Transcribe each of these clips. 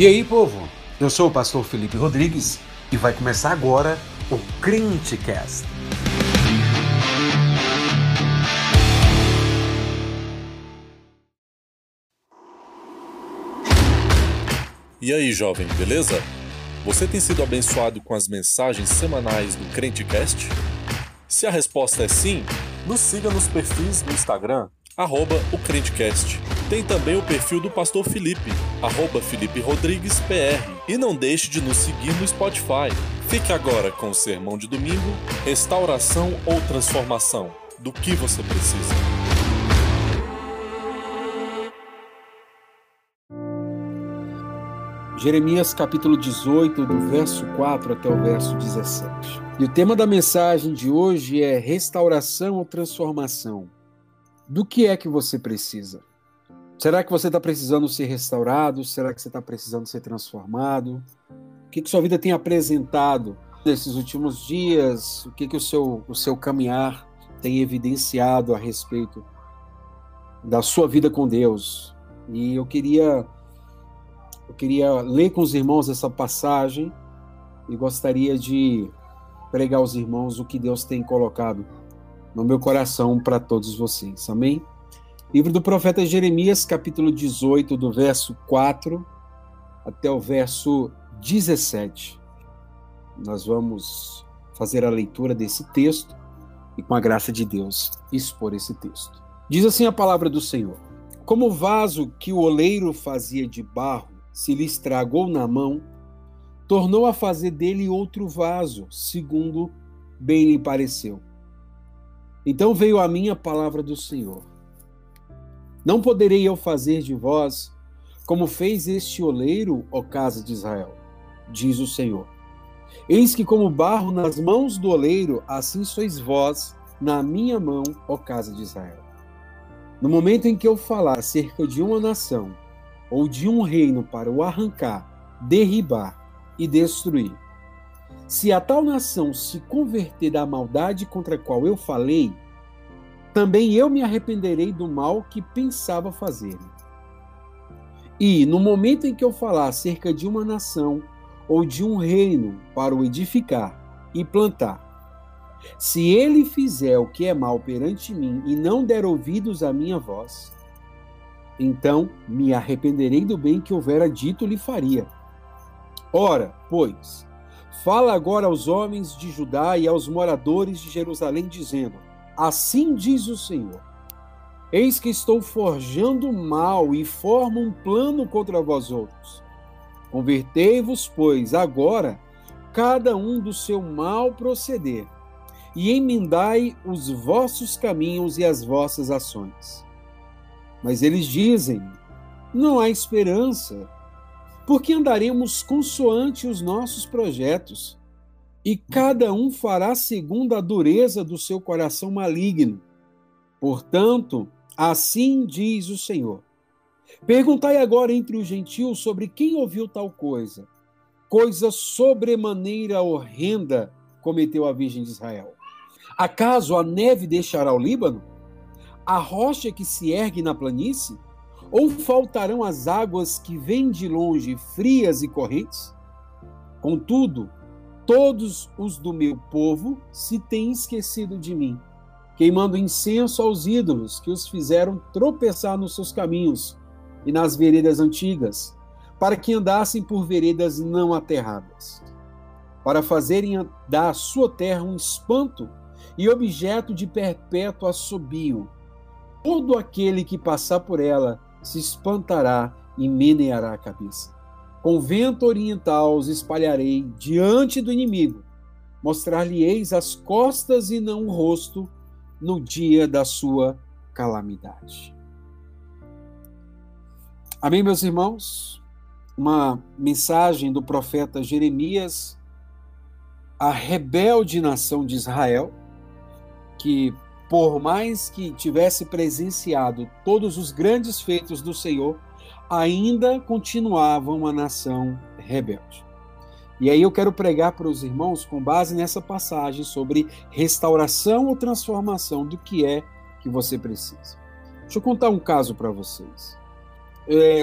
E aí, povo? Eu sou o pastor Felipe Rodrigues e vai começar agora o Crentecast. E aí, jovem, beleza? Você tem sido abençoado com as mensagens semanais do Crentecast? Se a resposta é sim, nos siga nos perfis do Instagram, arroba o Crentecast. Tem também o perfil do Pastor Felipe, arroba Felipe Rodrigues PR. E não deixe de nos seguir no Spotify. Fique agora com o sermão de domingo, restauração ou transformação, do que você precisa. Jeremias capítulo 18, do verso 4 até o verso 17. E o tema da mensagem de hoje é restauração ou transformação. Do que é que você precisa? Será que você está precisando ser restaurado? Será que você está precisando ser transformado? O que, que sua vida tem apresentado nesses últimos dias? O que, que o, seu, o seu caminhar tem evidenciado a respeito da sua vida com Deus? E eu queria eu queria ler com os irmãos essa passagem e gostaria de pregar aos irmãos o que Deus tem colocado no meu coração para todos vocês. Amém? Livro do profeta Jeremias, capítulo 18, do verso 4 até o verso 17. Nós vamos fazer a leitura desse texto e, com a graça de Deus, expor esse texto. Diz assim a palavra do Senhor: Como o vaso que o oleiro fazia de barro se lhe estragou na mão, tornou a fazer dele outro vaso, segundo bem lhe pareceu. Então veio a mim a palavra do Senhor. Não poderei eu fazer de vós como fez este oleiro, ó casa de Israel, diz o Senhor. Eis que, como barro nas mãos do oleiro, assim sois vós na minha mão, ó casa de Israel. No momento em que eu falar acerca de uma nação, ou de um reino para o arrancar, derribar e destruir. Se a tal nação se converter da maldade contra a qual eu falei, também eu me arrependerei do mal que pensava fazer. E, no momento em que eu falar acerca de uma nação ou de um reino para o edificar e plantar, se ele fizer o que é mal perante mim e não der ouvidos à minha voz, então me arrependerei do bem que houvera dito lhe faria. Ora, pois, fala agora aos homens de Judá e aos moradores de Jerusalém, dizendo: Assim diz o Senhor: Eis que estou forjando mal e formo um plano contra vós outros. Convertei-vos, pois, agora, cada um do seu mal proceder, e emendai os vossos caminhos e as vossas ações. Mas eles dizem: não há esperança, porque andaremos consoante os nossos projetos, e cada um fará segundo a dureza do seu coração maligno. Portanto, assim diz o Senhor. Perguntai agora entre os gentios sobre quem ouviu tal coisa. Coisa sobremaneira horrenda cometeu a Virgem de Israel. Acaso a neve deixará o Líbano? a rocha que se ergue na planície? Ou faltarão as águas que vêm de longe, frias e correntes? Contudo, todos os do meu povo se têm esquecido de mim, queimando incenso aos ídolos que os fizeram tropeçar nos seus caminhos e nas veredas antigas, para que andassem por veredas não aterradas, para fazerem da sua terra um espanto e objeto de perpétuo assobio todo aquele que passar por ela se espantará e meneará a cabeça. Com vento oriental os espalharei diante do inimigo, mostrar-lhe-eis as costas e não o rosto no dia da sua calamidade. Amém, meus irmãos? Uma mensagem do profeta Jeremias à rebelde nação de Israel, que por mais que tivesse presenciado todos os grandes feitos do Senhor, ainda continuava uma nação rebelde. E aí eu quero pregar para os irmãos com base nessa passagem sobre restauração ou transformação do que é que você precisa. Deixa eu contar um caso para vocês. é,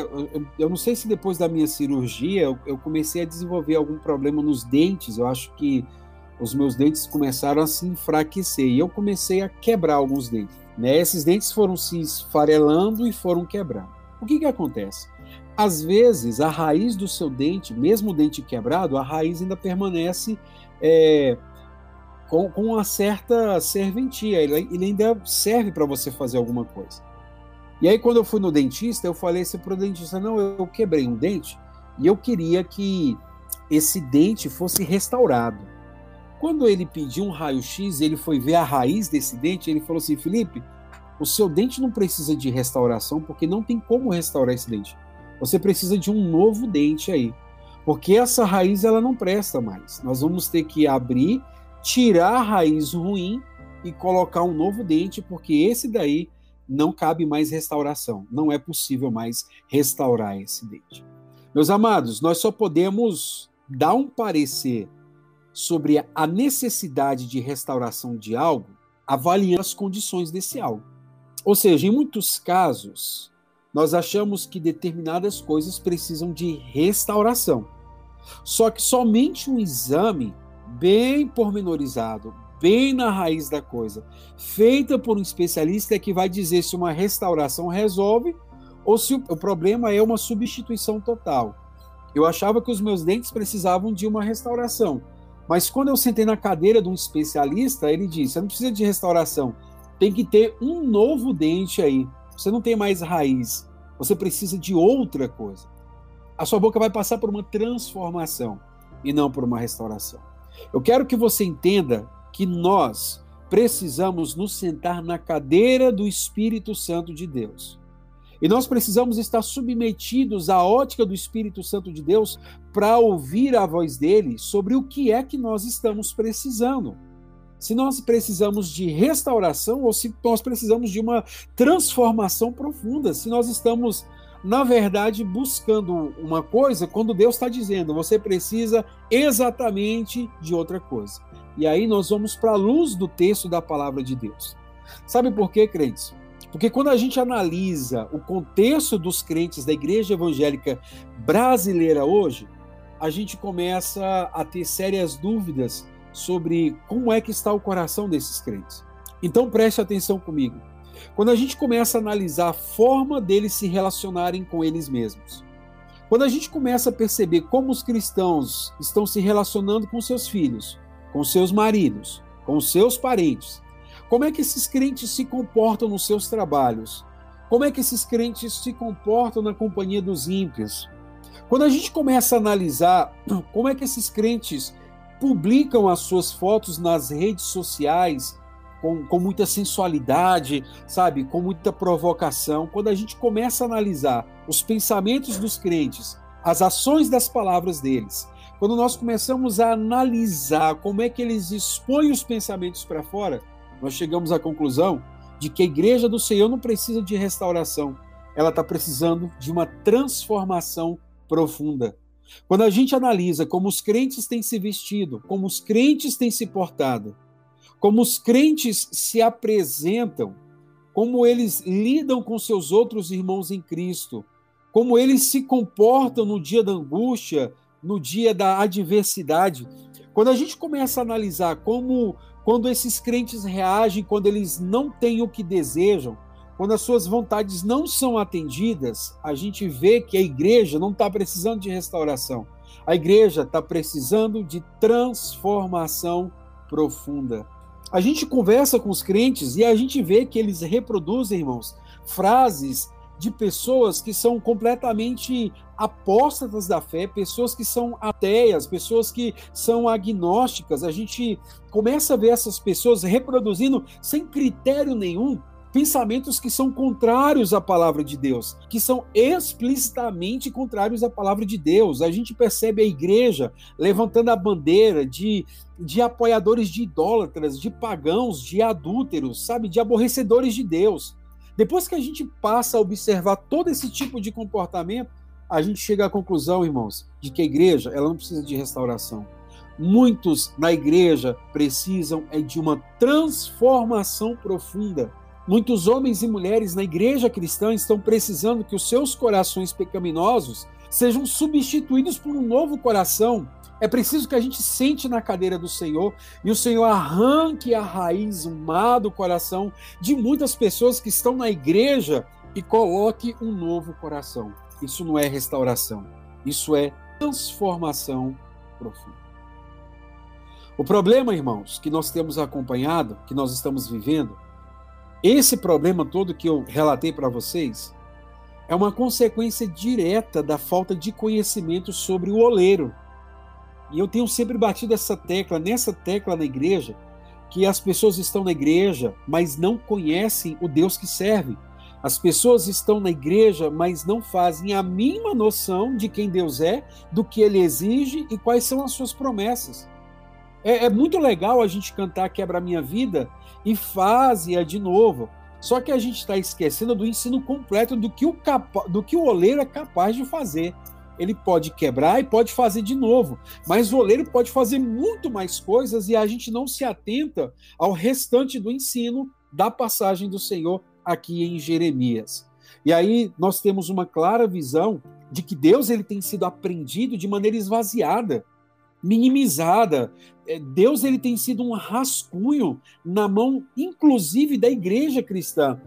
eu não sei se depois da minha cirurgia eu, eu, comecei a desenvolver algum problema nos dentes. Eu acho que os meus dentes começaram a se enfraquecer e eu comecei a quebrar alguns dentes. Né? Esses dentes foram se esfarelando e foram quebrando. O que, que acontece? Às vezes, a raiz do seu dente, mesmo o dente quebrado, a raiz ainda permanece é, com, com, uma certa serventia. Ele, ele ainda serve para você fazer alguma coisa. E aí, quando eu fui no dentista, eu falei assim para o dentista: não, eu quebrei um dente e eu queria que esse dente fosse restaurado. Quando ele pediu um raio-x, ele foi ver a raiz desse dente, ele falou assim: Felipe, o seu dente não precisa de restauração porque não tem como restaurar esse dente. Você precisa de um novo dente aí, porque essa raiz ela não presta mais. Nós vamos ter que abrir, tirar a raiz ruim e colocar um novo dente, porque esse daí não cabe mais restauração, não é possível mais restaurar esse dente. Meus amados, nós só podemos dar um parecer sobre a necessidade de restauração de algo avaliando as condições desse algo. Ou seja, em muitos casos, nós achamos que determinadas coisas precisam de restauração. Só que somente um exame bem pormenorizado, bem na raiz da coisa, feita por um especialista é que vai dizer se uma restauração resolve ou se o problema é uma substituição total. Eu achava que os meus dentes precisavam de uma restauração, mas quando eu sentei na cadeira de um especialista, ele disse: você não precisa de restauração, tem que ter um novo dente aí. Você não tem mais raiz, você precisa de outra coisa. A sua boca vai passar por uma transformação e não por uma restauração. Eu quero que você entenda que nós precisamos nos sentar na cadeira do Espírito Santo de Deus. E nós precisamos estar submetidos à ótica do Espírito Santo de Deus para ouvir a voz dele sobre o que é que nós estamos precisando. Se nós precisamos de restauração ou se nós precisamos de uma transformação profunda, se nós estamos, na verdade, buscando uma coisa quando Deus está dizendo, você precisa exatamente de outra coisa. E aí nós vamos para a luz do texto da palavra de Deus. Sabe por quê, crentes? Porque quando a gente analisa o contexto dos crentes da igreja evangélica brasileira hoje, a gente começa a ter sérias dúvidas sobre como é que está o coração desses crentes. Então preste atenção comigo. Quando a gente começa a analisar a forma deles se relacionarem com eles mesmos, quando a gente começa a perceber como os cristãos estão se relacionando com seus filhos, com seus maridos, com seus parentes. Como é que esses crentes se comportam nos seus trabalhos? Como é que esses crentes se comportam na companhia dos ímpios? Quando a gente começa a analisar como é que esses crentes publicam as suas fotos nas redes sociais com, com muita sensualidade, sabe, com muita provocação, quando a gente começa a analisar os pensamentos dos crentes, as ações das palavras deles, quando nós começamos a analisar como é que eles expõem os pensamentos para fora, nós chegamos à conclusão de que a igreja do Senhor não precisa de restauração, ela está precisando de uma transformação profunda. Quando a gente analisa como os crentes têm se vestido, como os crentes têm se portado, como os crentes se apresentam, como eles lidam com seus outros irmãos em Cristo, como eles se comportam no dia da angústia, no dia da adversidade. Quando a gente começa a analisar como quando esses crentes reagem quando eles não têm o que desejam, quando as suas vontades não são atendidas, a gente vê que a igreja não está precisando de restauração. A igreja está precisando de transformação profunda. A gente conversa com os crentes e a gente vê que eles reproduzem, irmãos, frases de pessoas que são completamente apóstatas da fé, pessoas que são ateias, pessoas que são agnósticas. A gente começa a ver essas pessoas reproduzindo sem critério nenhum pensamentos que são contrários à palavra de Deus, que são explicitamente contrários à palavra de Deus. A gente percebe a igreja levantando a bandeira de, de apoiadores de idólatras, de pagãos, de adúlteros, sabe, de aborrecedores de Deus. Depois que a gente passa a observar todo esse tipo de comportamento, a gente chega à conclusão, irmãos, de que a igreja ela não precisa de restauração. Muitos na igreja precisam é de uma transformação profunda. Muitos homens e mulheres na igreja cristã estão precisando que os seus corações pecaminosos sejam substituídos por um novo coração. É preciso que a gente sente na cadeira do Senhor e o Senhor arranque a raiz má do coração de muitas pessoas que estão na igreja e coloque um novo coração. Isso não é restauração, isso é transformação profunda. O problema, irmãos, que nós temos acompanhado, que nós estamos vivendo, esse problema todo que eu relatei para vocês, é uma consequência direta da falta de conhecimento sobre o oleiro. E eu tenho sempre batido essa tecla, nessa tecla na igreja, que as pessoas estão na igreja, mas não conhecem o Deus que serve. As pessoas estão na igreja, mas não fazem a mínima noção de quem Deus é, do que ele exige e quais são as suas promessas. É, é muito legal a gente cantar Quebra Minha Vida e faz-a de novo. Só que a gente está esquecendo do ensino completo do que, o capa, do que o oleiro é capaz de fazer. Ele pode quebrar e pode fazer de novo, mas o oleiro pode fazer muito mais coisas e a gente não se atenta ao restante do ensino da passagem do Senhor aqui em Jeremias. E aí nós temos uma clara visão de que Deus ele tem sido aprendido de maneira esvaziada minimizada. É, Deus ele tem sido um rascunho na mão, inclusive, da igreja cristã.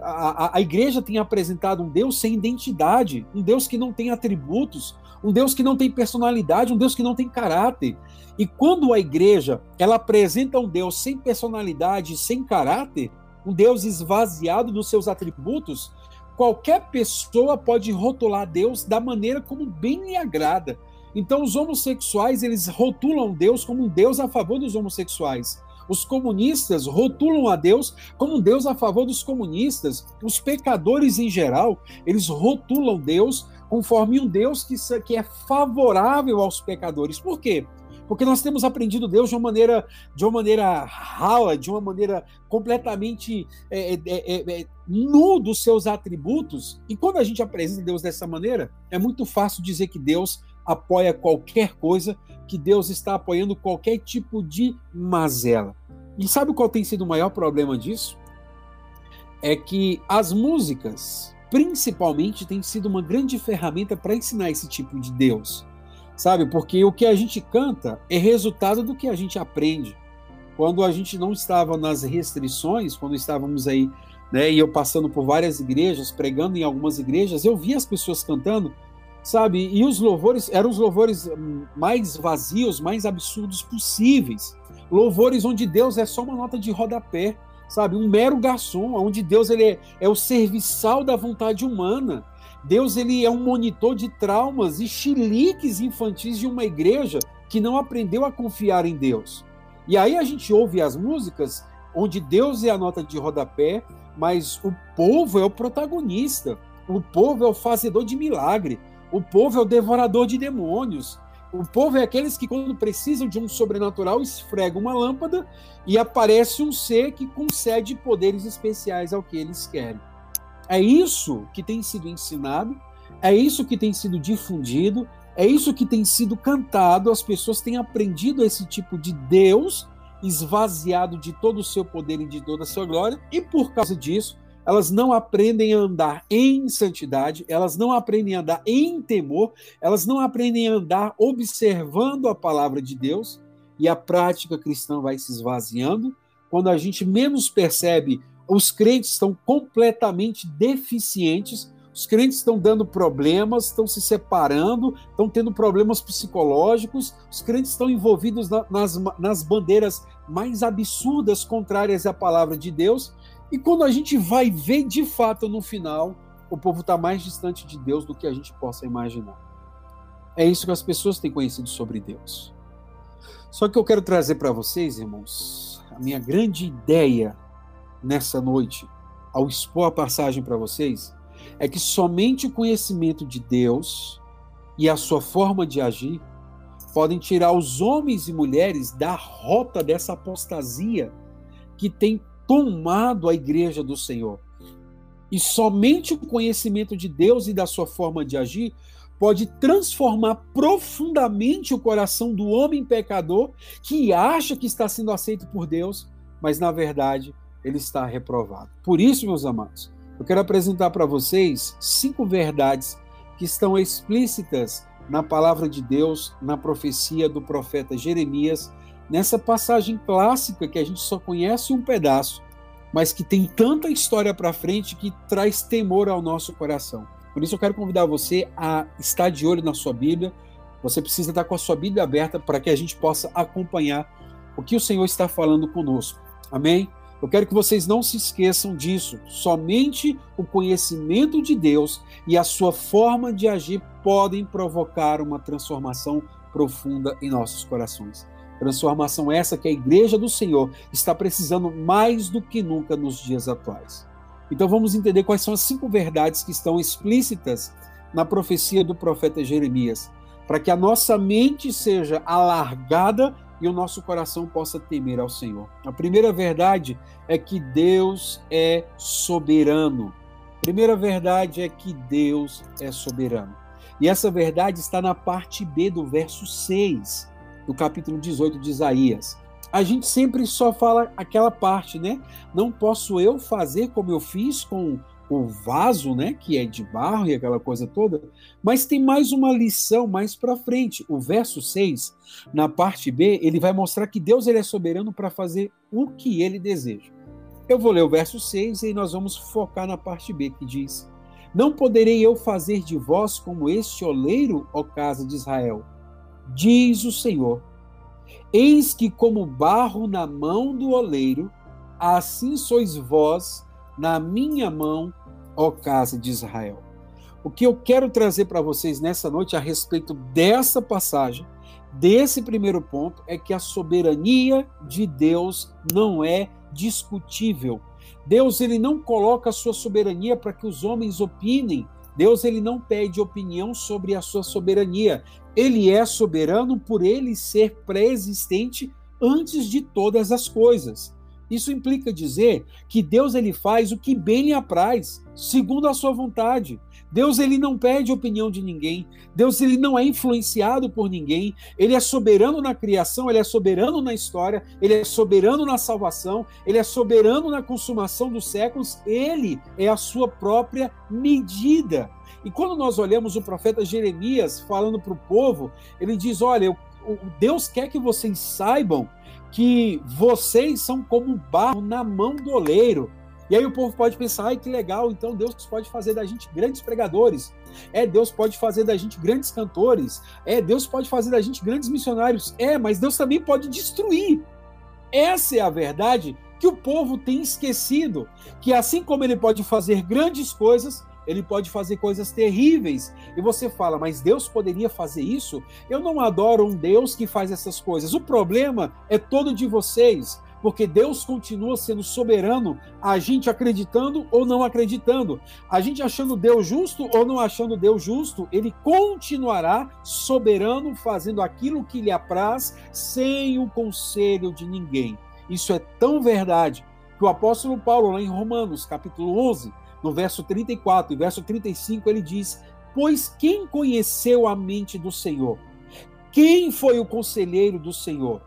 A, a, a, igreja tem apresentado um Deus sem identidade, um Deus que não tem atributos, um Deus que não tem personalidade, um Deus que não tem caráter. E quando a igreja ela apresenta um Deus sem personalidade, sem caráter, um Deus esvaziado dos seus atributos, qualquer pessoa pode rotular Deus da maneira como bem lhe agrada. Então os homossexuais, eles rotulam Deus como um Deus a favor dos homossexuais. Os comunistas rotulam a Deus como um Deus a favor dos comunistas. Os pecadores em geral, eles rotulam Deus conforme um Deus que, que é favorável aos pecadores. Por quê? Porque nós temos aprendido Deus de uma maneira, de uma maneira rala, de uma maneira completamente é, é, é, é, nu dos seus atributos. E quando a gente apresenta Deus dessa maneira, é muito fácil dizer que Deus apoia qualquer coisa, que Deus está apoiando qualquer tipo de mazela. E sabe qual tem sido o maior problema disso? É que as músicas, principalmente, têm sido uma grande ferramenta para ensinar esse tipo de Deus. Sabe? Porque o que a gente canta é resultado do que a gente aprende. Quando a gente não estava nas restrições, quando estávamos aí, né, e eu passando por várias igrejas, pregando em algumas igrejas, eu via as pessoas cantando sabe? E os louvores eram os louvores mais vazios, mais absurdos possíveis. Louvores onde Deus é só uma nota de rodapé, sabe? Um mero garçom, onde Deus ele é, é o serviçal da vontade humana. Deus ele é um monitor de traumas e chiliques infantis de uma igreja que não aprendeu a confiar em Deus. E aí a gente ouve as músicas onde Deus é a nota de rodapé, mas o povo é o protagonista. O povo é o fazedor de milagre. O povo é o devorador de demônios. O povo é aqueles que, quando precisam de um sobrenatural, esfregam uma lâmpada e aparece um ser que concede poderes especiais ao que eles querem. É isso que tem sido ensinado, é isso que tem sido difundido, é isso que tem sido cantado. As pessoas têm aprendido esse tipo de Deus esvaziado de todo o seu poder e de toda a sua glória, e por causa disso, elas não aprendem a andar em santidade, elas não aprendem a andar em temor, elas não aprendem a andar observando a palavra de Deus, e a prática cristã vai se esvaziando. Quando a gente menos percebe, os crentes estão completamente deficientes, os crentes estão dando problemas, estão se separando, estão tendo problemas psicológicos, os crentes estão envolvidos na, nas, nas bandeiras mais absurdas contrárias à palavra de Deus, e quando a gente vai ver de fato no final, o povo está mais distante de Deus do que a gente possa imaginar. É isso que as pessoas têm conhecido sobre Deus. Só que eu quero trazer para vocês, irmãos, a minha grande ideia nessa noite, ao expor a passagem para vocês, é que somente o conhecimento de Deus e a sua forma de agir podem tirar os homens e mulheres da rota dessa apostasia que tem tomado a igreja do Senhor. E somente o conhecimento de Deus e da sua forma de agir pode transformar profundamente o coração do homem pecador que acha que está sendo aceito por Deus, mas na verdade ele está reprovado. Por isso, meus amados, eu quero apresentar para vocês cinco verdades que estão explícitas na palavra de Deus, na profecia do profeta Jeremias, nessa passagem clássica que a gente só conhece um pedaço, mas que tem tanta história para frente que traz temor ao nosso coração. Por isso eu quero convidar você a estar de olho na sua Bíblia. Você precisa estar com a sua Bíblia aberta para que a gente possa acompanhar o que o Senhor está falando conosco. Amém? Eu quero que vocês não se esqueçam disso. Somente o conhecimento de Deus e a sua forma de agir podem provocar uma transformação profunda em nossos corações. Transformação essa que a igreja do Senhor está precisando mais do que nunca nos dias atuais. Então vamos entender quais são as cinco verdades que estão explícitas na profecia do profeta Jeremias, para que a nossa mente seja alargada e o nosso coração possa temer ao Senhor. A primeira verdade é que Deus é soberano. A primeira verdade é que Deus é soberano. E essa verdade está na parte B do verso 6 do capítulo 18 de Isaías. A gente sempre só fala aquela parte, né? Não posso eu fazer como eu fiz com o vaso, né, que é de barro e aquela coisa toda, mas tem mais uma lição mais para frente. O verso 6, na parte B, ele vai mostrar que Deus ele é soberano para fazer o que ele deseja. Eu vou ler o verso 6 e nós vamos focar na parte B, que diz: Não poderei eu fazer de vós como este oleiro, ó casa de Israel, diz o Senhor. Eis que, como barro na mão do oleiro, assim sois vós na minha mão, ó casa de Israel. O que eu quero trazer para vocês nessa noite a respeito dessa passagem, desse primeiro ponto, é que a soberania de Deus não é discutível. Deus ele não coloca a sua soberania para que os homens opinem. Deus ele não pede opinião sobre a sua soberania. Ele é soberano por ele ser pré-existente antes de todas as coisas. Isso implica dizer que Deus ele faz o que bem lhe apraz, segundo a sua vontade. Deus ele não pede opinião de ninguém. Deus ele não é influenciado por ninguém. Ele é soberano na criação, ele é soberano na história, ele é soberano na salvação, ele é soberano na consumação dos séculos. Ele é a sua própria medida. E quando nós olhamos o profeta Jeremias falando para o povo, ele diz: Olha, Deus quer que vocês saibam que vocês são como barro na mão do oleiro. E aí o povo pode pensar, ai que legal, então Deus pode fazer da gente grandes pregadores. É, Deus pode fazer da gente grandes cantores. É, Deus pode fazer da gente grandes missionários. É, mas Deus também pode destruir. Essa é a verdade que o povo tem esquecido, que assim como ele pode fazer grandes coisas, ele pode fazer coisas terríveis. E você fala, mas Deus poderia fazer isso? Eu não adoro um Deus que faz essas coisas. O problema é todo de vocês, porque Deus continua sendo soberano, a gente acreditando ou não acreditando, a gente achando Deus justo ou não achando Deus justo, ele continuará soberano, fazendo aquilo que lhe apraz, sem o conselho de ninguém. Isso é tão verdade que o apóstolo Paulo, lá em Romanos, capítulo 11, no verso 34 e verso 35, ele diz: Pois quem conheceu a mente do Senhor? Quem foi o conselheiro do Senhor?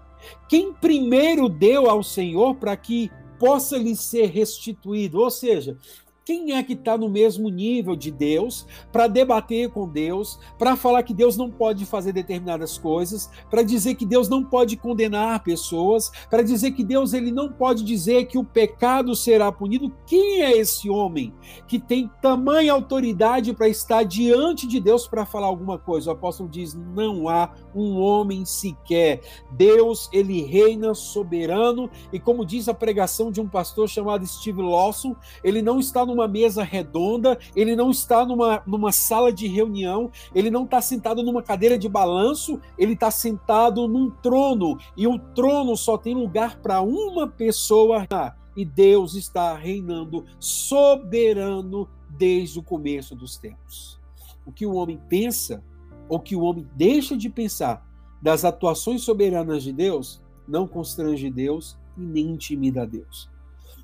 Quem primeiro deu ao Senhor para que possa lhe ser restituído? Ou seja, quem é que está no mesmo nível de Deus para debater com Deus, para falar que Deus não pode fazer determinadas coisas, para dizer que Deus não pode condenar pessoas, para dizer que Deus ele não pode dizer que o pecado será punido? Quem é esse homem que tem tamanha autoridade para estar diante de Deus para falar alguma coisa? O apóstolo diz: não há um homem sequer. Deus ele reina soberano e como diz a pregação de um pastor chamado Steve Lawson, ele não está no numa mesa redonda, ele não está numa, numa sala de reunião, ele não está sentado numa cadeira de balanço, ele está sentado num trono, e o trono só tem lugar para uma pessoa, e Deus está reinando soberano desde o começo dos tempos. O que o homem pensa, ou que o homem deixa de pensar das atuações soberanas de Deus, não constrange Deus e nem intimida Deus.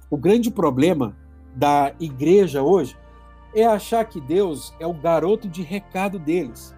O grande problema da igreja hoje é achar que Deus é o garoto de recado deles.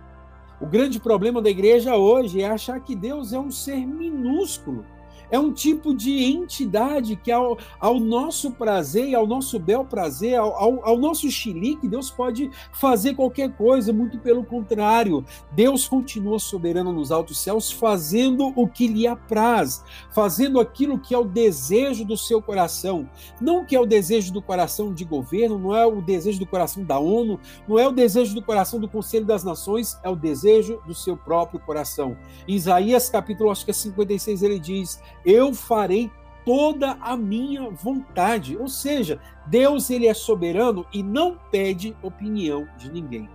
O grande problema da igreja hoje é achar que Deus é um ser minúsculo, é um tipo de entidade que, ao, ao nosso prazer, ao nosso bel prazer, ao, ao, ao nosso xilique, Deus pode fazer qualquer coisa, muito pelo contrário. Deus continua soberano nos altos céus, fazendo o que lhe apraz, fazendo aquilo que é o desejo do seu coração. Não que é o desejo do coração de governo, não é o desejo do coração da ONU, não é o desejo do coração do Conselho das Nações, é o desejo do seu próprio coração. Em Isaías capítulo acho que é 56 ele diz: eu farei toda a minha vontade. Ou seja, Deus ele é soberano e não pede opinião de ninguém.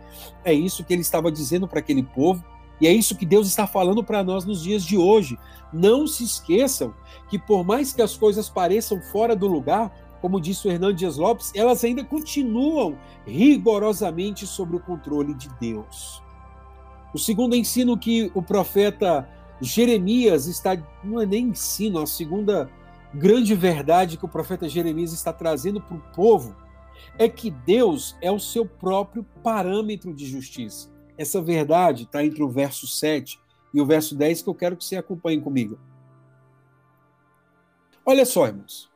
É isso que ele estava dizendo para aquele povo e é isso que Deus está falando para nós nos dias de hoje. Não se esqueçam que por mais que as coisas pareçam fora do lugar, como disse o Hernando Dias Lopes, elas ainda continuam rigorosamente sob o controle de Deus. O segundo ensino que o profeta Jeremias está, não é nem ensino, a segunda grande verdade que o profeta Jeremias está trazendo para o povo é que Deus é o seu próprio parâmetro de justiça. Essa verdade está entre o verso 7 e o verso 10 que eu quero que você acompanhe comigo. Olha só, irmãos.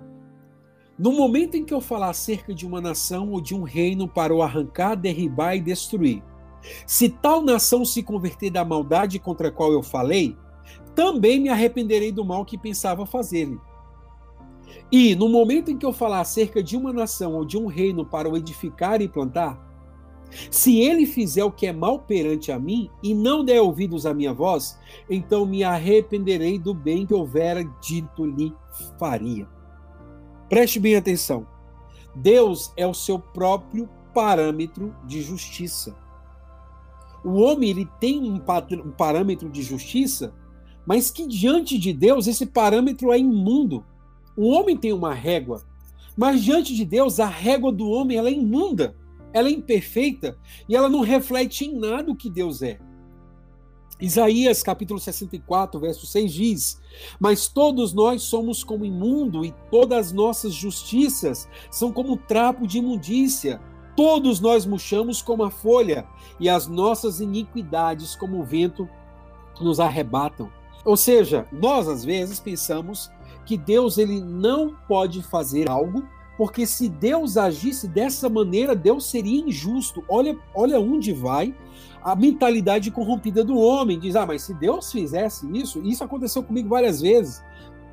No momento em que eu falar acerca de uma nação ou de um reino para o arrancar, derribar e destruir, se tal nação se converter da maldade contra a qual eu falei, também me arrependerei do mal que pensava fazer-lhe. E no momento em que eu falar acerca de uma nação ou de um reino para o edificar e plantar, se ele fizer o que é mal perante a mim e não der ouvidos à minha voz, então me arrependerei do bem que houvera dito lhe faria. Preste bem atenção. Deus é o seu próprio parâmetro de justiça. O homem ele tem um, parâmetro de justiça mas que diante de Deus esse parâmetro é imundo. O homem tem uma régua, mas diante de Deus a régua do homem ela é imunda, ela é imperfeita e ela não reflete em nada o que Deus é. Isaías capítulo 64, verso 6 diz: Mas todos nós somos como imundo, e todas as nossas justiças são como trapo de imundícia. Todos nós murchamos como a folha, e as nossas iniquidades, como o vento, nos arrebatam. Ou seja, nós às vezes pensamos que Deus ele não pode fazer algo, porque se Deus agisse dessa maneira, Deus seria injusto. Olha, olha onde vai a mentalidade corrompida do homem. Diz: "Ah, mas se Deus fizesse isso, isso aconteceu comigo várias vezes.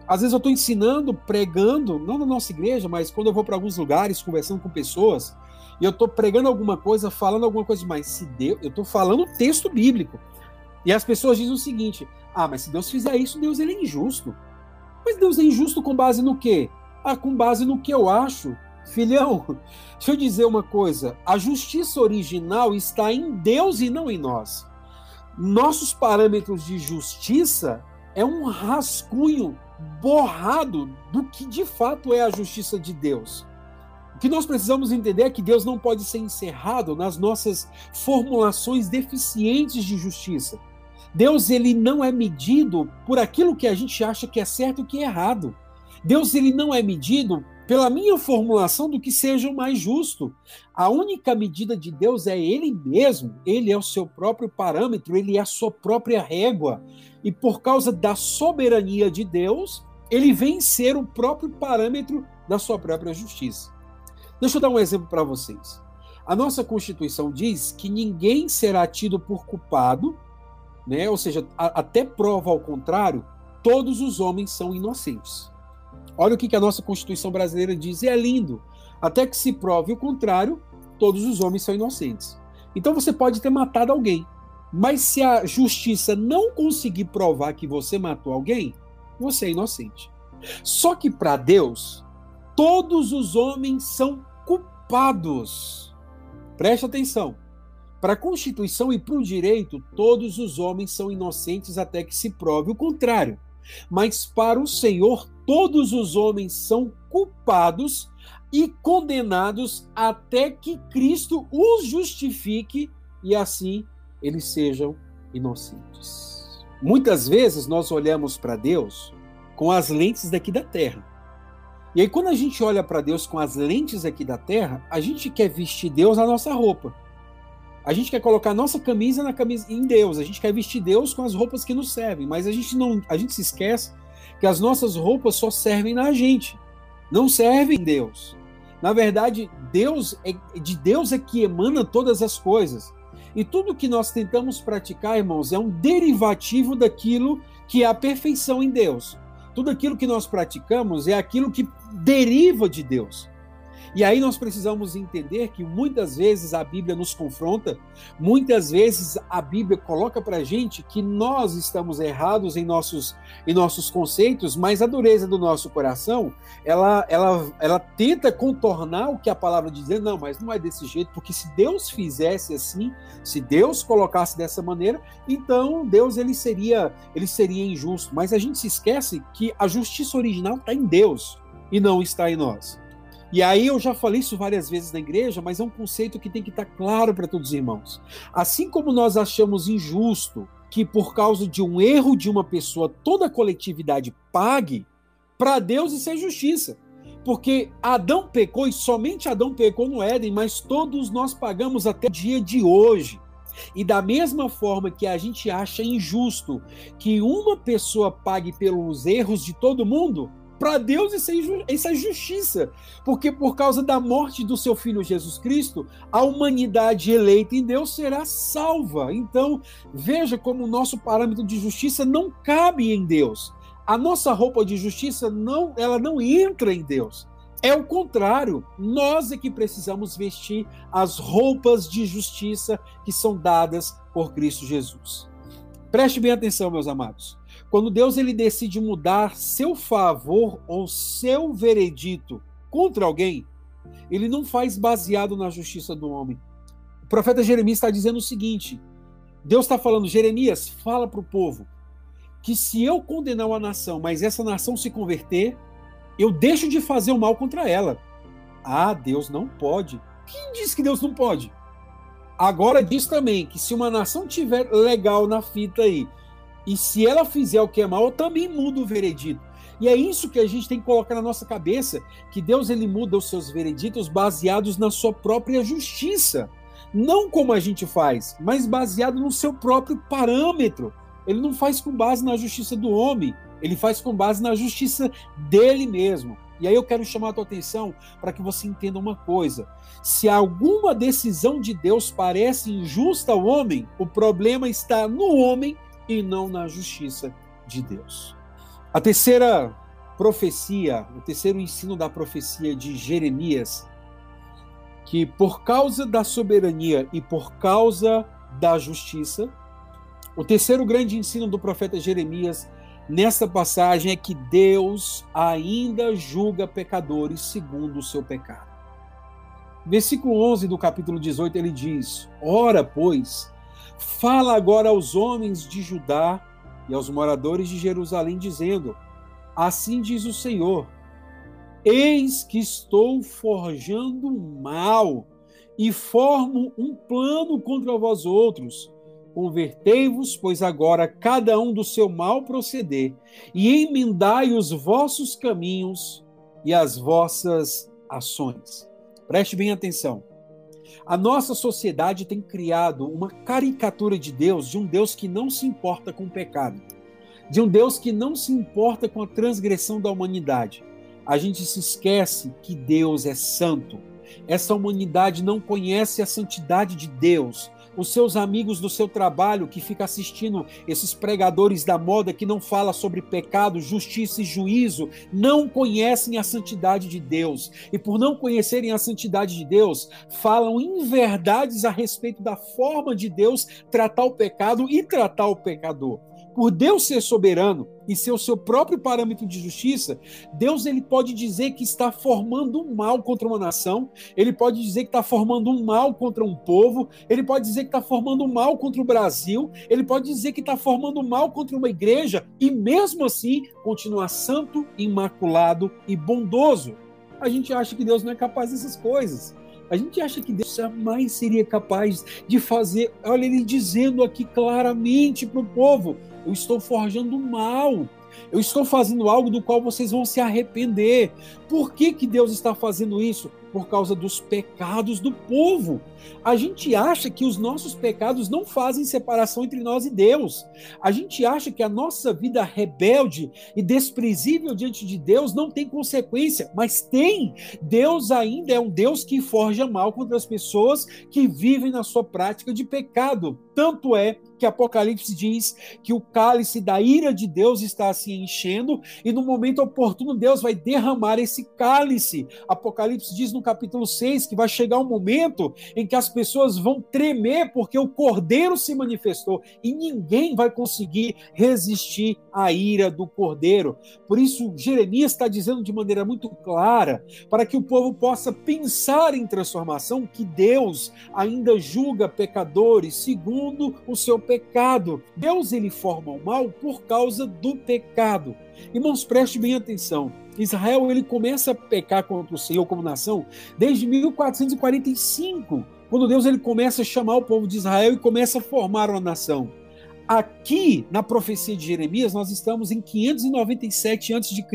Às vezes eu estou ensinando, pregando, não na nossa igreja, mas quando eu vou para alguns lugares, conversando com pessoas, e eu estou pregando alguma coisa, falando alguma coisa demais. Se Deus, eu estou falando texto bíblico. E as pessoas dizem o seguinte: ah, mas se Deus fizer isso, Deus ele é injusto. Mas Deus é injusto com base no quê? Ah, com base no que eu acho. Filhão, deixa eu dizer uma coisa: a justiça original está em Deus e não em nós. Nossos parâmetros de justiça é um rascunho borrado do que de fato é a justiça de Deus. O que nós precisamos entender é que Deus não pode ser encerrado nas nossas formulações deficientes de justiça. Deus ele não é medido por aquilo que a gente acha que é certo e que é errado. Deus ele não é medido pela minha formulação do que seja o mais justo. A única medida de Deus é ele mesmo, ele é o seu próprio parâmetro, ele é a sua própria régua. E por causa da soberania de Deus, ele vem ser o próprio parâmetro da sua própria justiça. Deixa eu dar um exemplo para vocês. A nossa Constituição diz que ninguém será tido por culpado né? Ou seja, a, até prova ao contrário, todos os homens são inocentes. Olha o que, que a nossa Constituição brasileira diz, e é lindo. Até que se prove o contrário, todos os homens são inocentes. Então você pode ter matado alguém, mas se a justiça não conseguir provar que você matou alguém, você é inocente. Só que para Deus, todos os homens são culpados. Preste atenção. Para a Constituição e para o direito, todos os homens são inocentes até que se prove o contrário. Mas para o Senhor, todos os homens são culpados e condenados até que Cristo os justifique e assim eles sejam inocentes. Muitas vezes nós olhamos para Deus com as lentes daqui da terra. E aí, quando a gente olha para Deus com as lentes aqui da terra, a gente quer vestir Deus na nossa roupa. A gente quer colocar a nossa camisa na camisa em Deus, a gente quer vestir Deus com as roupas que nos servem, mas a gente não, a gente se esquece que as nossas roupas só servem na gente, não servem em Deus. Na verdade, Deus é, de Deus é que emana todas as coisas. E tudo que nós tentamos praticar, irmãos, é um derivativo daquilo que é a perfeição em Deus. Tudo aquilo que nós praticamos é aquilo que deriva de Deus. E aí nós precisamos entender que muitas vezes a Bíblia nos confronta, muitas vezes a Bíblia coloca para a gente que nós estamos errados em nossos, em nossos conceitos, mas a dureza do nosso coração, ela, ela, ela tenta contornar o que a palavra diz, não, mas não é desse jeito, porque se Deus fizesse assim, se Deus colocasse dessa maneira, então Deus ele seria, ele seria injusto. Mas a gente se esquece que a justiça original está em Deus e não está em nós. E aí eu já falei isso várias vezes na igreja, mas é um conceito que tem que estar claro para todos os irmãos. Assim como nós achamos injusto que por causa de um erro de uma pessoa toda a coletividade pague, para Deus isso é justiça. Porque Adão pecou e somente Adão pecou no Éden, mas todos nós pagamos até o dia de hoje. E da mesma forma que a gente acha injusto que uma pessoa pague pelos erros de todo mundo, para Deus isso é, isso é justiça, porque por causa da morte do seu filho Jesus Cristo, a humanidade eleita em Deus será salva. Então, veja como o nosso parâmetro de justiça não cabe em Deus. A nossa roupa de justiça não, ela não entra em Deus. É o contrário, nós é que precisamos vestir as roupas de justiça que são dadas por Cristo Jesus. Preste bem atenção, meus amados. Quando Deus ele decide mudar seu favor ou seu veredito contra alguém, ele não faz baseado na justiça do homem. O profeta Jeremias está dizendo o seguinte: Deus está falando, Jeremias, fala para o povo que se eu condenar uma nação, mas essa nação se converter, eu deixo de fazer o mal contra ela. Ah, Deus não pode. Quem disse que Deus não pode? Agora diz também que se uma nação tiver legal na fita aí, e se ela fizer o que é mal, eu também mudo o veredito. E é isso que a gente tem que colocar na nossa cabeça, que Deus ele muda os seus vereditos baseados na sua própria justiça. Não como a gente faz, mas baseado no seu próprio parâmetro. Ele não faz com base na justiça do homem, ele faz com base na justiça dele mesmo. E aí eu quero chamar a tua atenção para que você entenda uma coisa. Se alguma decisão de Deus parece injusta ao homem, o problema está no homem e não na justiça de Deus. A terceira profecia, o terceiro ensino da profecia de Jeremias, que por causa da soberania e por causa da justiça, o terceiro grande ensino do profeta Jeremias nessa passagem é que Deus ainda julga pecadores segundo o seu pecado. Versículo 11 do capítulo 18 ele diz: Ora, pois, Fala agora aos homens de Judá e aos moradores de Jerusalém, dizendo: Assim diz o Senhor: Eis que estou forjando mal e formo um plano contra vós outros. Convertei-vos, pois agora cada um do seu mal proceder, e emendai os vossos caminhos e as vossas ações. Preste bem atenção. A nossa sociedade tem criado uma caricatura de Deus, de um Deus que não se importa com o pecado, de um Deus que não se importa com a transgressão da humanidade. A gente se esquece que Deus é santo. Essa humanidade não conhece a santidade de Deus os seus amigos do seu trabalho que fica assistindo esses pregadores da moda que não fala sobre pecado, justiça e juízo, não conhecem a santidade de Deus. E por não conhecerem a santidade de Deus, falam inverdades a respeito da forma de Deus tratar o pecado e tratar o pecador por Deus ser soberano e ser o seu próprio parâmetro de justiça, Deus ele pode dizer que está formando um mal contra uma nação, ele pode dizer que está formando um mal contra um povo, ele pode dizer que está formando um mal contra o Brasil, ele pode dizer que está formando um mal contra uma igreja e mesmo assim continuar santo, imaculado e bondoso. A gente acha que Deus não é capaz dessas coisas. A gente acha que Deus jamais seria capaz de fazer. Olha, ele dizendo aqui claramente para o povo: eu estou forjando mal. Eu estou fazendo algo do qual vocês vão se arrepender. Por que, que Deus está fazendo isso? por causa dos pecados do povo. A gente acha que os nossos pecados não fazem separação entre nós e Deus. A gente acha que a nossa vida rebelde e desprezível diante de Deus não tem consequência, mas tem. Deus ainda é um Deus que forja mal contra as pessoas que vivem na sua prática de pecado. Tanto é que Apocalipse diz que o cálice da ira de Deus está se enchendo e no momento oportuno Deus vai derramar esse cálice. Apocalipse diz no capítulo 6 que vai chegar um momento em que as pessoas vão tremer porque o cordeiro se manifestou e ninguém vai conseguir resistir à ira do cordeiro. Por isso, Jeremias está dizendo de maneira muito clara para que o povo possa pensar em transformação que Deus ainda julga pecadores segundo o seu pecado. Deus ele forma o mal por causa do pecado. Irmãos, preste bem atenção. Israel ele começa a pecar contra o Senhor como nação desde 1445, quando Deus ele começa a chamar o povo de Israel e começa a formar uma nação. Aqui na profecia de Jeremias nós estamos em 597 a.C.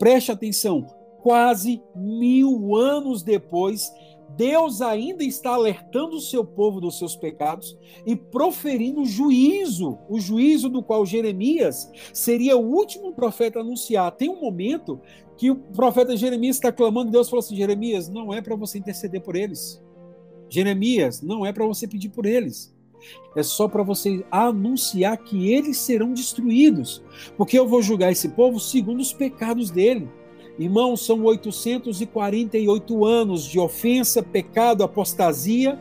Preste atenção, quase mil anos depois Deus ainda está alertando o seu povo dos seus pecados e proferindo juízo, o juízo do qual Jeremias seria o último profeta a anunciar. Tem um momento que o profeta Jeremias está clamando, Deus falou assim: Jeremias, não é para você interceder por eles. Jeremias, não é para você pedir por eles. É só para você anunciar que eles serão destruídos, porque eu vou julgar esse povo segundo os pecados dele. Irmãos, são 848 anos de ofensa, pecado, apostasia,